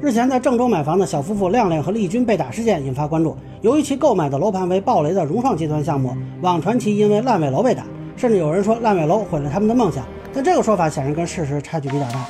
日前在郑州买房的小夫妇亮亮和丽君被打事件引发关注。由于其购买的楼盘为暴雷的融创集团项目，网传其因为烂尾楼被打，甚至有人说烂尾楼毁了他们的梦想。但这个说法显然跟事实差距比较大。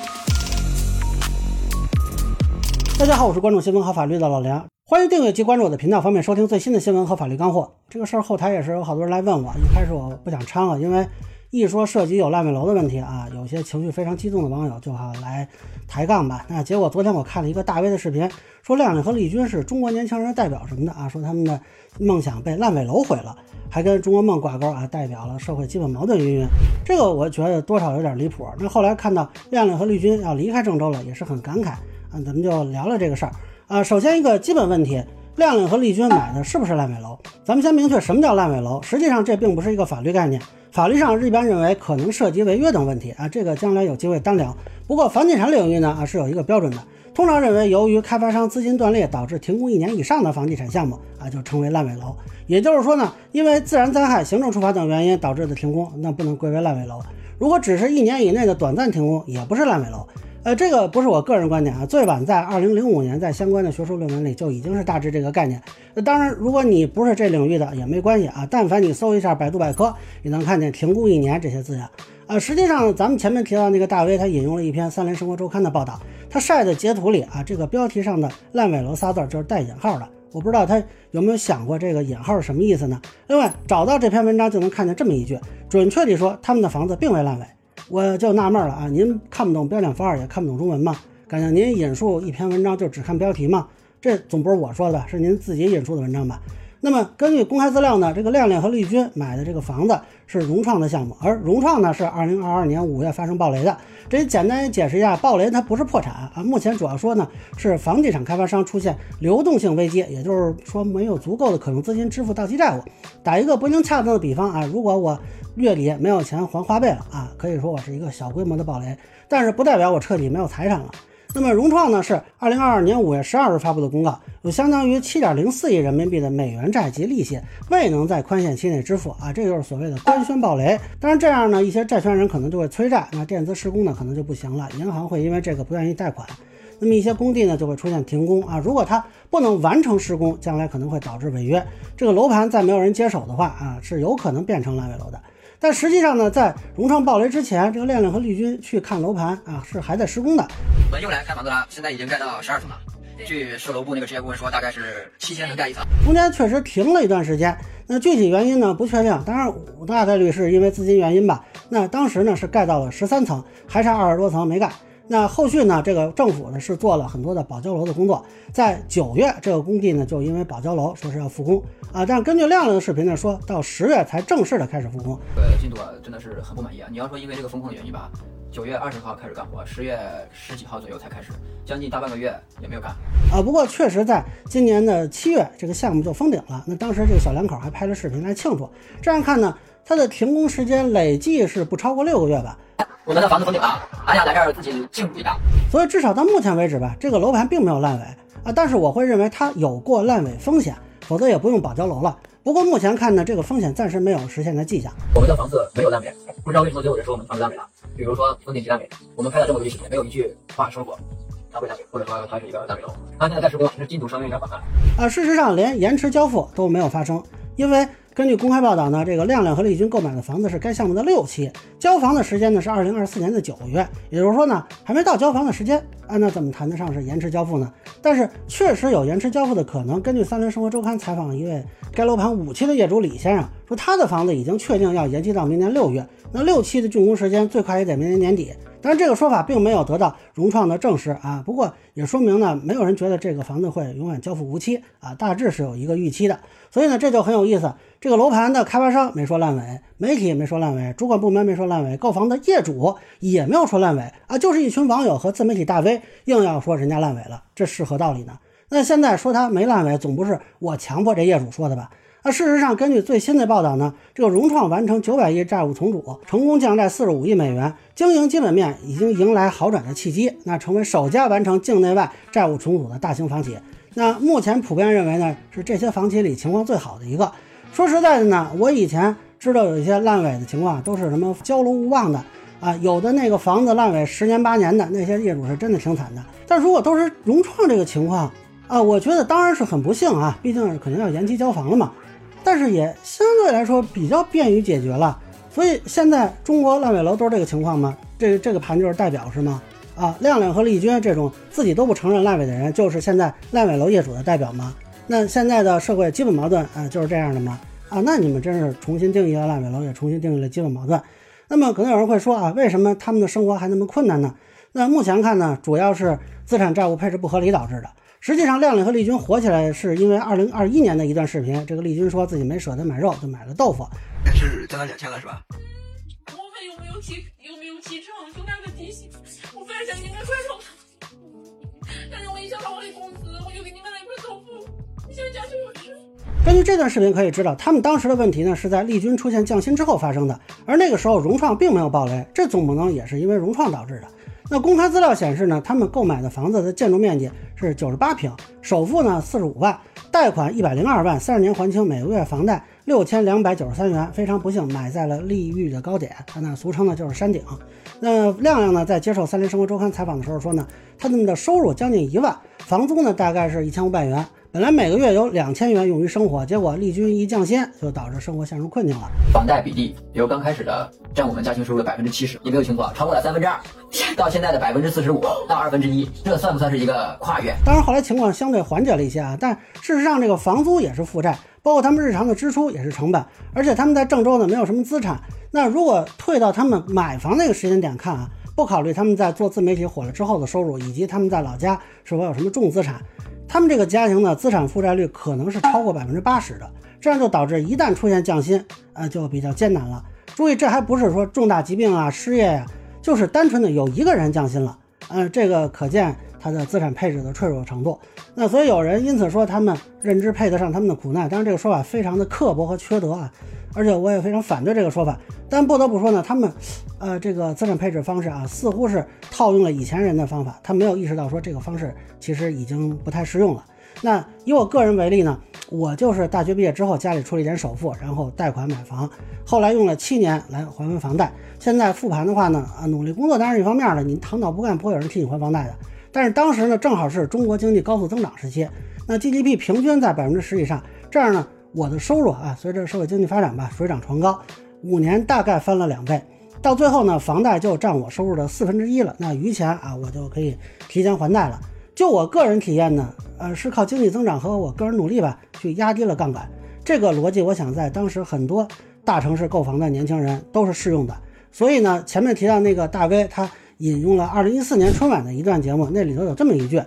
大家好，我是关注新闻和法律的老梁，欢迎订阅及关注我的频道，方便收听最新的新闻和法律干货。这个事儿后台也是有好多人来问我，一开始我不想掺和，因为。一说涉及有烂尾楼的问题啊，有些情绪非常激动的网友就好来抬杠吧。那结果昨天我看了一个大 V 的视频，说亮亮和丽君是中国年轻人代表什么的啊，说他们的梦想被烂尾楼毁了，还跟中国梦挂钩啊，代表了社会基本矛盾云云。这个我觉得多少有点离谱。那后来看到亮亮和丽君要离开郑州了，也是很感慨啊。咱们就聊聊这个事儿啊。首先一个基本问题。亮亮和丽君买的是不是烂尾楼？咱们先明确什么叫烂尾楼。实际上，这并不是一个法律概念。法律上一般认为可能涉及违约等问题啊，这个将来有机会单聊。不过房地产领域呢啊是有一个标准的，通常认为由于开发商资金断裂导致停工一年以上的房地产项目啊就称为烂尾楼。也就是说呢，因为自然灾害、行政处罚等原因导致的停工，那不能归为烂尾楼。如果只是一年以内的短暂停工，也不是烂尾楼。呃，这个不是我个人观点啊，最晚在二零零五年，在相关的学术论文里就已经是大致这个概念。那当然，如果你不是这领域的也没关系啊，但凡你搜一下百度百科，你能看见“停工一年”这些字眼。啊，实际上咱们前面提到那个大 V，他引用了一篇《三联生活周刊》的报道，他晒的截图里啊，这个标题上的“烂尾楼”仨字就是带引号的。我不知道他有没有想过这个引号是什么意思呢？另外，找到这篇文章就能看见这么一句，准确地说，他们的房子并未烂尾。我就纳闷了啊，您看不懂标点符号，也看不懂中文吗？感觉您引述一篇文章就只看标题吗？这总不是我说的，是您自己引述的文章吧？那么根据公开资料呢，这个亮亮和丽君买的这个房子是融创的项目，而融创呢是二零二二年五月发生暴雷的。这里简单解释一下，暴雷它不是破产啊，目前主要说呢是房地产开发商出现流动性危机，也就是说没有足够的可用资金支付到期债务。打一个不能恰当的比方啊，如果我月底没有钱还花呗了啊，可以说我是一个小规模的暴雷，但是不代表我彻底没有财产了。那么融创呢是二零二二年五月十二日发布的公告，有相当于七点零四亿人民币的美元债及利息未能在宽限期内支付啊，这就是所谓的官宣暴雷。当然这样呢，一些债权人可能就会催债，那电资施工呢可能就不行了，银行会因为这个不愿意贷款，那么一些工地呢就会出现停工啊，如果它不能完成施工，将来可能会导致违约。这个楼盘再没有人接手的话啊，是有可能变成烂尾楼的。但实际上呢，在融创暴雷之前，这个亮亮和丽君去看楼盘啊，是还在施工的。我们又来看房子了，现在已经盖到十二层了。据售楼部那个职业顾问说，大概是七天能盖一层。中间确实停了一段时间，那具体原因呢不确定，当然大概率是因为资金原因吧。那当时呢是盖到了十三层，还差二十多层没盖。那后续呢？这个政府呢是做了很多的保交楼的工作，在九月这个工地呢就因为保交楼说是要复工啊，但根据亮亮的视频呢，说到十月才正式的开始复工。呃，进度啊真的是很不满意啊！你要说因为这个风控的原因吧，九月二十号开始干活，十月十几号左右才开始，将近大半个月也没有干啊。不过确实在今年的七月，这个项目就封顶了。那当时这个小两口还拍了视频来庆祝。这样看呢，它的停工时间累计是不超过六个月吧。我们的房子封顶了，俺想来这儿自己庆祝一下。所以至少到目前为止吧，这个楼盘并没有烂尾啊。但是我会认为它有过烂尾风险，否则也不用保交楼了。不过目前看呢，这个风险暂时没有实现的迹象。我们的房子没有烂尾，不知道为什么总有人说我们房子烂尾了。比如说封顶期烂尾，我们拍了这么多视频，没有一句话说过它会烂尾，或者说它是一个烂尾楼。它现在在施工，只是进度稍微有点缓慢。啊，事实上连延迟交付都没有发生，因为。根据公开报道呢，这个亮亮和丽君购买的房子是该项目的六期，交房的时间呢是二零二四年的九月，也就是说呢还没到交房的时间啊，那怎么谈得上是延迟交付呢？但是确实有延迟交付的可能。根据三联生活周刊采访了一位该楼盘五期的业主李先生，说他的房子已经确定要延期到明年六月，那六期的竣工时间最快也得明年年底。当然这个说法并没有得到融创的证实啊，不过也说明呢，没有人觉得这个房子会永远交付无期啊，大致是有一个预期的。所以呢，这就很有意思。这个楼盘的开发商没说烂尾，媒体也没说烂尾，主管部门没说烂尾，购房的业主也没有说烂尾啊，就是一群网友和自媒体大 V 硬要说人家烂尾了，这是何道理呢？那现在说他没烂尾，总不是我强迫这业主说的吧？那事实上，根据最新的报道呢，这个融创完成九百亿债务重组，成功降债四十五亿美元，经营基本面已经迎来好转的契机，那成为首家完成境内外债务重组的大型房企。那目前普遍认为呢，是这些房企里情况最好的一个。说实在的呢，我以前知道有一些烂尾的情况，都是什么交楼无望的，啊，有的那个房子烂尾十年八年的那些业主是真的挺惨的。但如果都是融创这个情况啊，我觉得当然是很不幸啊，毕竟可能要延期交房了嘛。但是也相对来说比较便于解决了。所以现在中国烂尾楼都是这个情况吗？这个这个盘就是代表是吗？啊，亮亮和丽君这种自己都不承认烂尾的人，就是现在烂尾楼业主的代表吗？那现在的社会基本矛盾啊，就是这样的吗？啊，那你们真是重新定义了烂尾楼，也重新定义了基本矛盾。那么可能有人会说啊，为什么他们的生活还那么困难呢？那目前看呢，主要是资产债务配置不合理导致的。实际上，亮亮和丽君火起来是因为二零二一年的一段视频，这个丽君说自己没舍得买肉，就买了豆腐。但是将近两千了是吧？我们有没有提，有没有提成，就那个底薪，我反正应该转手但是我一想到我的工资，我就给你买了一块豆腐。你想讲究我吃？根据这段视频可以知道，他们当时的问题呢是在丽君出现降薪之后发生的，而那个时候融创并没有暴雷，这总不能也是因为融创导致的。那公开资料显示呢，他们购买的房子的建筑面积是九十八平，首付呢四十五万，贷款一百零二万，三十年还清，每个月房贷六千两百九十三元。非常不幸，买在了利率的高点，那俗称呢就是山顶。那亮亮呢在接受《三联生活周刊》采访的时候说呢，他们的收入将近一万，房租呢大概是一千五百元。本来每个月有两千元用于生活，结果利军一降薪，就导致生活陷入困境了。房贷比例由刚开始的占我们家庭收入的百分之七十，也没有情况超过了三分之二，到现在的百分之四十五到二分之一，这算不算是一个跨越？当然后来情况相对缓解了一些啊，但事实上这个房租也是负债，包括他们日常的支出也是成本，而且他们在郑州呢没有什么资产。那如果退到他们买房那个时间点看啊，不考虑他们在做自媒体火了之后的收入，以及他们在老家是否有什么重资产。他们这个家庭呢，资产负债率可能是超过百分之八十的，这样就导致一旦出现降薪，呃，就比较艰难了。注意，这还不是说重大疾病啊、失业呀，就是单纯的有一个人降薪了，呃，这个可见他的资产配置的脆弱程度。那所以有人因此说他们认知配得上他们的苦难，当然这个说法非常的刻薄和缺德啊。而且我也非常反对这个说法，但不得不说呢，他们，呃，这个资产配置方式啊，似乎是套用了以前人的方法，他没有意识到说这个方式其实已经不太适用了。那以我个人为例呢，我就是大学毕业之后家里出了一点首付，然后贷款买房，后来用了七年来还完房贷。现在复盘的话呢，啊，努力工作当然是一方面了，你躺倒不干不会有人替你还房贷的。但是当时呢，正好是中国经济高速增长时期，那 GDP 平均在百分之十以上，这样呢。我的收入啊，随着社会经济发展吧，水涨船高，五年大概翻了两倍，到最后呢，房贷就占我收入的四分之一了。那余钱啊，我就可以提前还贷了。就我个人体验呢，呃，是靠经济增长和我个人努力吧，去压低了杠杆。这个逻辑，我想在当时很多大城市购房的年轻人都是适用的。所以呢，前面提到那个大 V，他引用了二零一四年春晚的一段节目，那里头有这么一句，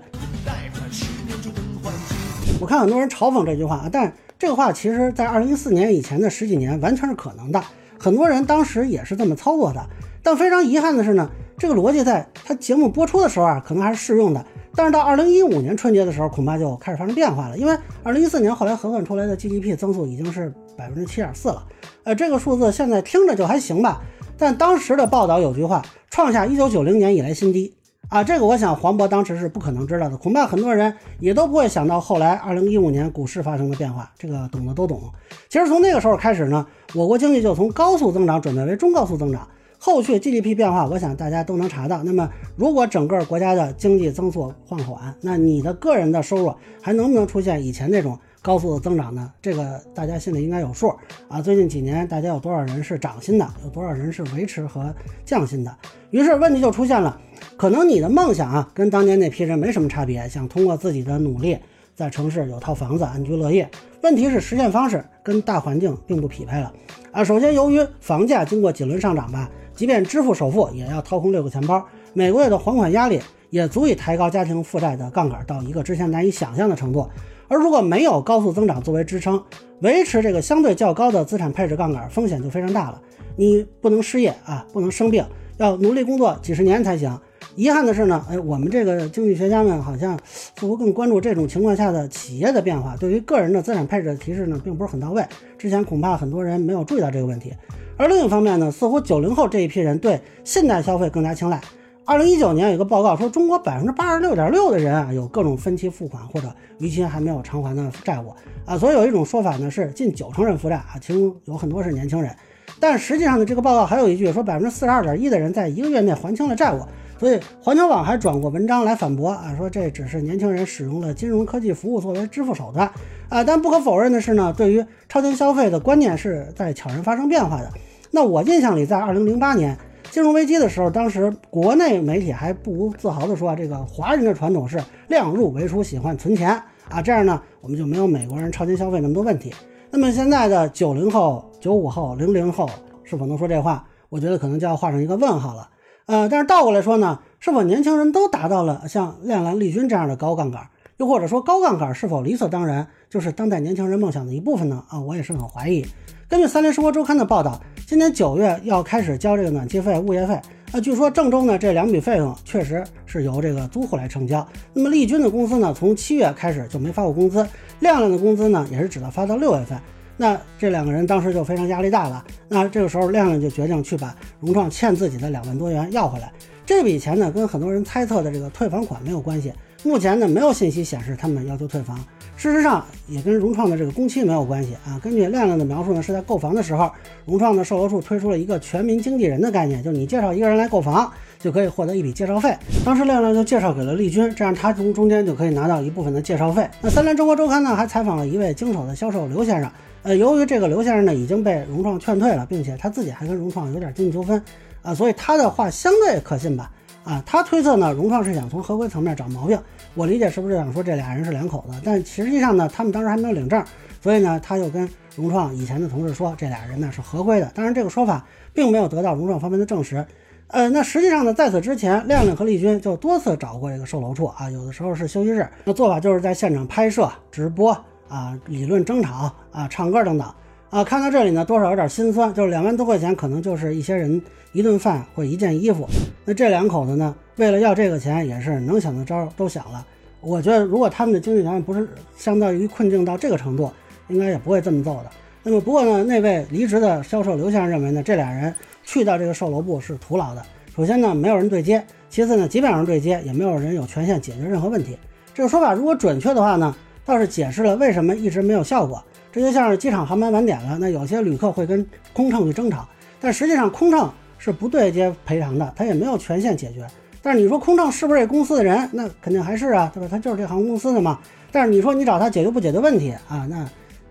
我看很多人嘲讽这句话啊，但。这个话其实，在二零一四年以前的十几年，完全是可能的。很多人当时也是这么操作的。但非常遗憾的是呢，这个逻辑在他节目播出的时候啊，可能还是适用的。但是到二零一五年春节的时候，恐怕就开始发生变化了。因为二零一四年后来核算出来的 GDP 增速已经是百分之七点四了。呃，这个数字现在听着就还行吧。但当时的报道有句话，创下一九九零年以来新低。啊，这个我想黄渤当时是不可能知道的，恐怕很多人也都不会想到后来二零一五年股市发生的变化。这个懂的都懂。其实从那个时候开始呢，我国经济就从高速增长转变为中高速增长，后续 GDP 变化，我想大家都能查到。那么，如果整个国家的经济增速放缓，那你的个人的收入还能不能出现以前那种？高速的增长呢，这个大家心里应该有数啊。最近几年，大家有多少人是涨薪的，有多少人是维持和降薪的？于是问题就出现了，可能你的梦想啊，跟当年那批人没什么差别，想通过自己的努力在城市有套房子安居乐业。问题是实现方式跟大环境并不匹配了啊。首先，由于房价经过几轮上涨吧，即便支付首付也要掏空六个钱包，每个月的还款压力也足以抬高家庭负债的杠杆到一个之前难以想象的程度。而如果没有高速增长作为支撑，维持这个相对较高的资产配置杠杆，风险就非常大了。你不能失业啊，不能生病，要努力工作几十年才行。遗憾的是呢，哎，我们这个经济学家们好像似乎更关注这种情况下的企业的变化，对于个人的资产配置的提示呢，并不是很到位。之前恐怕很多人没有注意到这个问题。而另一方面呢，似乎九零后这一批人对信贷消费更加青睐。二零一九年有一个报告说，中国百分之八十六点六的人啊有各种分期付款或者逾期还没有偿还的债务啊，所以有一种说法呢是近九成人负债啊，其中有很多是年轻人。但实际上呢，这个报告还有一句说，百分之四十二点一的人在一个月内还清了债务。所以环球网还转过文章来反驳啊，说这只是年轻人使用了金融科技服务作为支付手段啊。但不可否认的是呢，对于超前消费的观念是在悄然发生变化的。那我印象里，在二零零八年金融危机的时候，当时国内媒体还不无自豪地说，这个华人的传统是量入为出，喜欢存钱啊，这样呢，我们就没有美国人超前消费那么多问题。那么现在的九零后、九五后、零零后是否能说这话？我觉得可能就要画上一个问号了。呃，但是倒过来说呢，是否年轻人都达到了像亮亮、丽君这样的高杠杆？又或者说高杠杆是否理所当然就是当代年轻人梦想的一部分呢？啊，我也是很怀疑。根据三联生活周刊的报道，今年九月要开始交这个暖气费、物业费。啊，据说郑州呢这两笔费用确实是由这个租户来承交。那么丽君的公司呢，从七月开始就没发过工资，亮亮的工资呢也是只到发到六月份。那这两个人当时就非常压力大了。那这个时候，亮亮就决定去把融创欠自己的两万多元要回来。这笔钱呢，跟很多人猜测的这个退房款没有关系。目前呢，没有信息显示他们要求退房。事实上，也跟融创的这个工期没有关系啊。根据亮亮的描述呢，是在购房的时候，融创的售楼处推出了一个全民经纪人的概念，就是你介绍一个人来购房，就可以获得一笔介绍费。当时亮亮就介绍给了丽君，这样他从中间就可以拿到一部分的介绍费。那三联中国周刊呢，还采访了一位经手的销售刘先生。呃，由于这个刘先生呢已经被融创劝退了，并且他自己还跟融创有点经济纠纷，啊，所以他的话相对可信吧？啊，他推测呢，融创是想从合规层面找毛病。我理解是不是想说这俩人是两口子？但实际上呢，他们当时还没有领证，所以呢，他又跟融创以前的同事说，这俩人呢是合规的。当然，这个说法并没有得到融创方面的证实。呃，那实际上呢，在此之前，亮亮和丽君就多次找过这个售楼处啊，有的时候是休息日，那做法就是在现场拍摄、直播。啊，理论争吵啊，唱歌等等啊，看到这里呢，多少有点心酸。就是两万多块钱，可能就是一些人一顿饭或一件衣服。那这两口子呢，为了要这个钱，也是能想的招都想了。我觉得，如果他们的经济条件不是相当于困境到这个程度，应该也不会这么揍的。那么，不过呢，那位离职的销售刘先生认为呢，这俩人去到这个售楼部是徒劳的。首先呢，没有人对接；其次呢，即便有人对接，也没有人有权限解决任何问题。这个说法如果准确的话呢？倒是解释了为什么一直没有效果，这就像是机场航班晚点了，那有些旅客会跟空乘去争吵，但实际上空乘是不对接赔偿的，他也没有权限解决。但是你说空乘是不是这公司的人？那肯定还是啊，对吧？他就是这航空公司的嘛。但是你说你找他解决不解决问题啊？那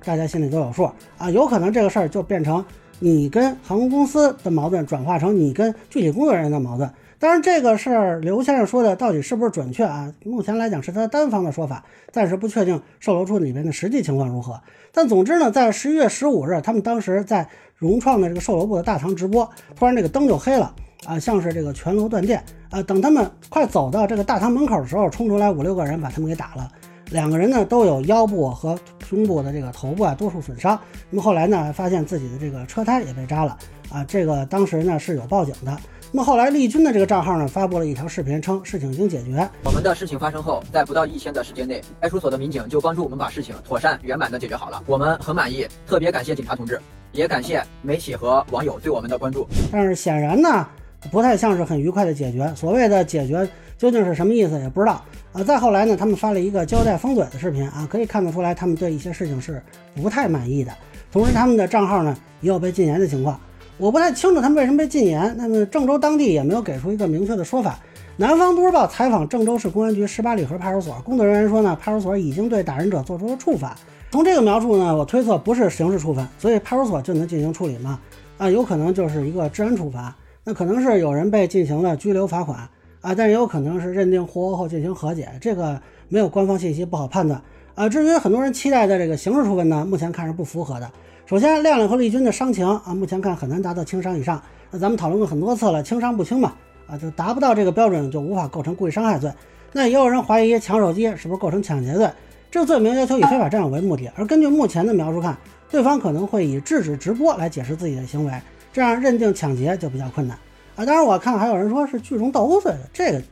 大家心里都有数啊。有可能这个事儿就变成你跟航空公司的矛盾转化成你跟具体工作人员的矛盾。当然，这个事儿刘先生说的到底是不是准确啊？目前来讲是他单方的说法，暂时不确定售楼处里边的实际情况如何。但总之呢，在十一月十五日，他们当时在融创的这个售楼部的大堂直播，突然这个灯就黑了啊，像是这个全楼断电啊。等他们快走到这个大堂门口的时候，冲出来五六个人把他们给打了。两个人呢都有腰部和胸部的这个头部啊多处损伤。那么后来呢，发现自己的这个车胎也被扎了啊。这个当时呢是有报警的。那么后来，丽君的这个账号呢，发布了一条视频，称事情已经解决。我们的事情发生后，在不到一天的时间内，派出所的民警就帮助我们把事情妥善圆满的解决好了，我们很满意，特别感谢警察同志，也感谢媒体和网友对我们的关注。但是显然呢，不太像是很愉快的解决。所谓的解决究竟是什么意思，也不知道啊。再后来呢，他们发了一个交代封嘴的视频啊，可以看得出来，他们对一些事情是不太满意的。同时，他们的账号呢也有被禁言的情况。我不太清楚他们为什么被禁言。那么郑州当地也没有给出一个明确的说法。南方都市报采访郑州市公安局十八里河派出所工作人员说呢，派出所已经对打人者做出了处罚。从这个描述呢，我推测不是刑事处分，所以派出所就能进行处理吗？啊，有可能就是一个治安处罚。那可能是有人被进行了拘留罚款啊，但也有可能是认定互殴后进行和解。这个没有官方信息，不好判断。啊，至于很多人期待的这个刑事处分呢，目前看是不符合的。首先，亮亮和丽君的伤情啊，目前看很难达到轻伤以上。那咱们讨论过很多次了，轻伤不轻嘛，啊，就达不到这个标准，就无法构成故意伤害罪。那也有人怀疑抢手机是不是构成抢劫罪？这个罪名要求以非法占有为目的，而根据目前的描述看，对方可能会以制止直播来解释自己的行为，这样认定抢劫就比较困难啊。当然，我看还有人说是聚众斗殴罪的，这个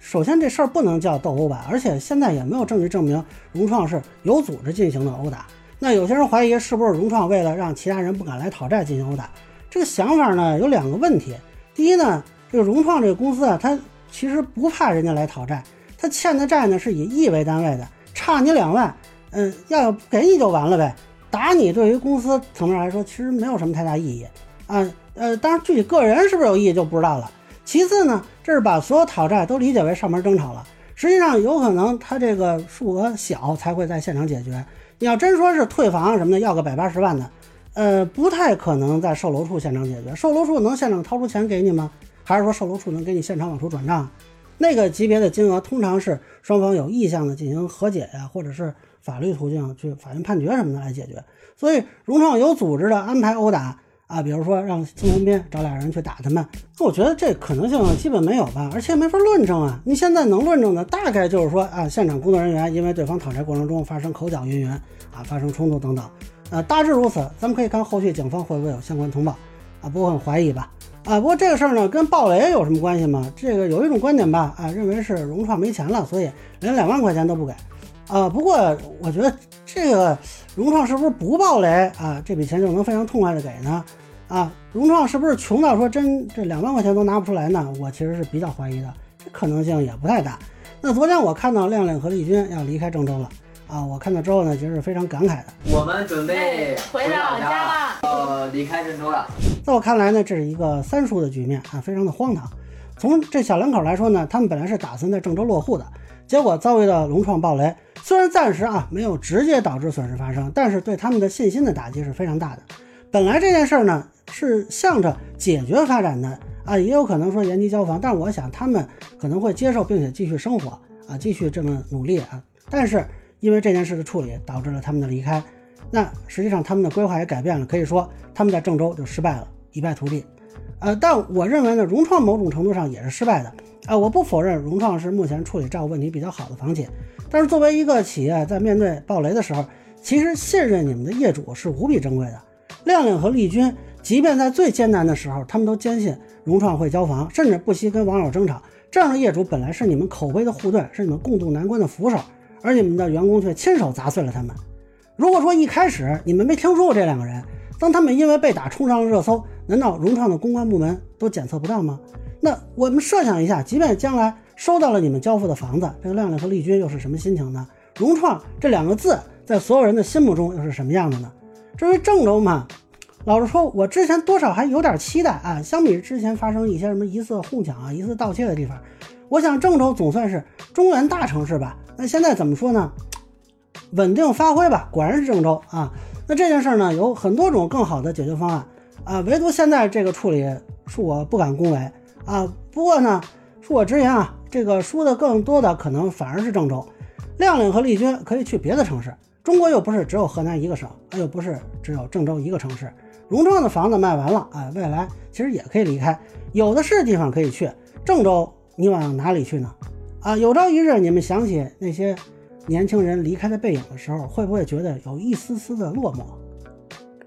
首先这事儿不能叫斗殴吧，而且现在也没有证据证明融创是有组织进行的殴打。那有些人怀疑是不是融创为了让其他人不敢来讨债进行殴打？这个想法呢有两个问题。第一呢，这个融创这个公司啊，它其实不怕人家来讨债，它欠的债呢是以亿为单位的，差你两万，嗯，要不给你就完了呗。打你对于公司层面来说其实没有什么太大意义啊，呃，当然具体个人是不是有意义就不知道了。其次呢，这是把所有讨债都理解为上门争吵了，实际上有可能他这个数额小才会在现场解决。你要真说是退房什么的，要个百八十万的，呃，不太可能在售楼处现场解决。售楼处能现场掏出钱给你吗？还是说售楼处能给你现场往出转账？那个级别的金额通常是双方有意向的进行和解呀，或者是法律途径去法院判决什么的来解决。所以融创有组织的安排殴打啊，比如说让孙宏斌找俩人去打他们，那我觉得这可能性基本没有吧，而且没法论证啊。你现在能论证的大概就是说啊，现场工作人员因为对方讨债过程中发生口角云云啊，发生冲突等等，呃，大致如此。咱们可以看后续警方会不会有相关通报啊，不过很怀疑吧。啊，不过这个事儿呢，跟暴雷有什么关系吗？这个有一种观点吧，啊，认为是融创没钱了，所以连两万块钱都不给。啊，不过我觉得这个融创是不是不暴雷啊，这笔钱就能非常痛快的给呢？啊，融创是不是穷到说真这两万块钱都拿不出来呢？我其实是比较怀疑的，这可能性也不太大。那昨天我看到亮亮和丽君要离开郑州了。啊，我看到之后呢，其实是非常感慨的。我们准备回老家了，呃离开郑州了。在我看来呢，这是一个三输的局面啊，非常的荒唐。从这小两口来说呢，他们本来是打算在郑州落户的，结果遭遇到融创暴雷。虽然暂时啊没有直接导致损失发生，但是对他们的信心的打击是非常大的。本来这件事儿呢是向着解决发展的啊，也有可能说延期交房，但是我想他们可能会接受并且继续生活啊，继续这么努力啊，但是。因为这件事的处理导致了他们的离开，那实际上他们的规划也改变了，可以说他们在郑州就失败了，一败涂地。呃，但我认为呢，融创某种程度上也是失败的。啊，我不否认融创是目前处理债务问题比较好的房企，但是作为一个企业在面对暴雷的时候，其实信任你们的业主是无比珍贵的。亮亮和丽君，即便在最艰难的时候，他们都坚信融创会交房，甚至不惜跟网友争吵。这样的业主本来是你们口碑的护盾，是你们共度难关的扶手。而你们的员工却亲手砸碎了他们。如果说一开始你们没听说过这两个人，当他们因为被打冲上了热搜，难道融创的公关部门都检测不到吗？那我们设想一下，即便将来收到了你们交付的房子，这个亮亮和丽君又是什么心情呢？融创这两个字在所有人的心目中又是什么样的呢？至于郑州嘛，老实说，我之前多少还有点期待啊。相比之前发生一些什么疑似哄抢啊、疑似盗窃的地方，我想郑州总算是中原大城市吧。那现在怎么说呢？稳定发挥吧，果然是郑州啊。那这件事呢，有很多种更好的解决方案啊，唯独现在这个处理恕我不敢恭维啊。不过呢，恕我直言啊，这个输的更多的可能反而是郑州。亮亮和丽君可以去别的城市，中国又不是只有河南一个省，又不是只有郑州一个城市。融创的房子卖完了啊，未来其实也可以离开，有的是地方可以去。郑州，你往哪里去呢？啊，有朝一日你们想起那些年轻人离开的背影的时候，会不会觉得有一丝丝的落寞？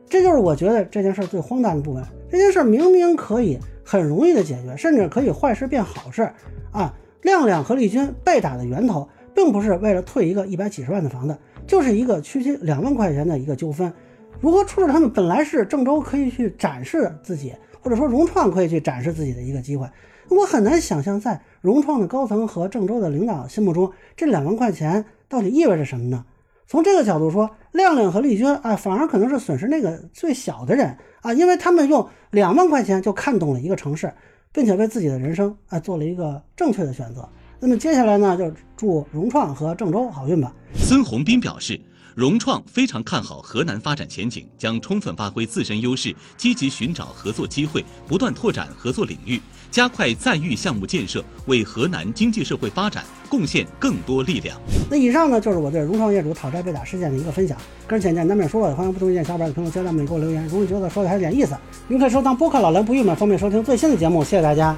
这就是我觉得这件事最荒诞的部分。这件事明明可以很容易的解决，甚至可以坏事变好事啊！亮亮和丽君被打的源头，并不是为了退一个一百几十万的房子，就是一个区区两万块钱的一个纠纷。如何处置他们，本来是郑州可以去展示自己，或者说融创可以去展示自己的一个机会。我很难想象，在融创的高层和郑州的领导心目中，这两万块钱到底意味着什么呢？从这个角度说，亮亮和丽君啊，反而可能是损失那个最小的人啊，因为他们用两万块钱就看懂了一个城市，并且为自己的人生啊做了一个正确的选择。那么接下来呢，就祝融创和郑州好运吧。孙宏斌表示。融创非常看好河南发展前景，将充分发挥自身优势，积极寻找合作机会，不断拓展合作领域，加快在豫项目建设，为河南经济社会发展贡献更多力量。那以上呢，就是我对融创业主讨债被打事件的一个分享。个人浅见难免说了，欢迎不同意见小伙伴在评论区下面给我留言。如果觉得说的还有点意思，您可以收藏播客老梁不郁闷，方便收听最新的节目。谢谢大家。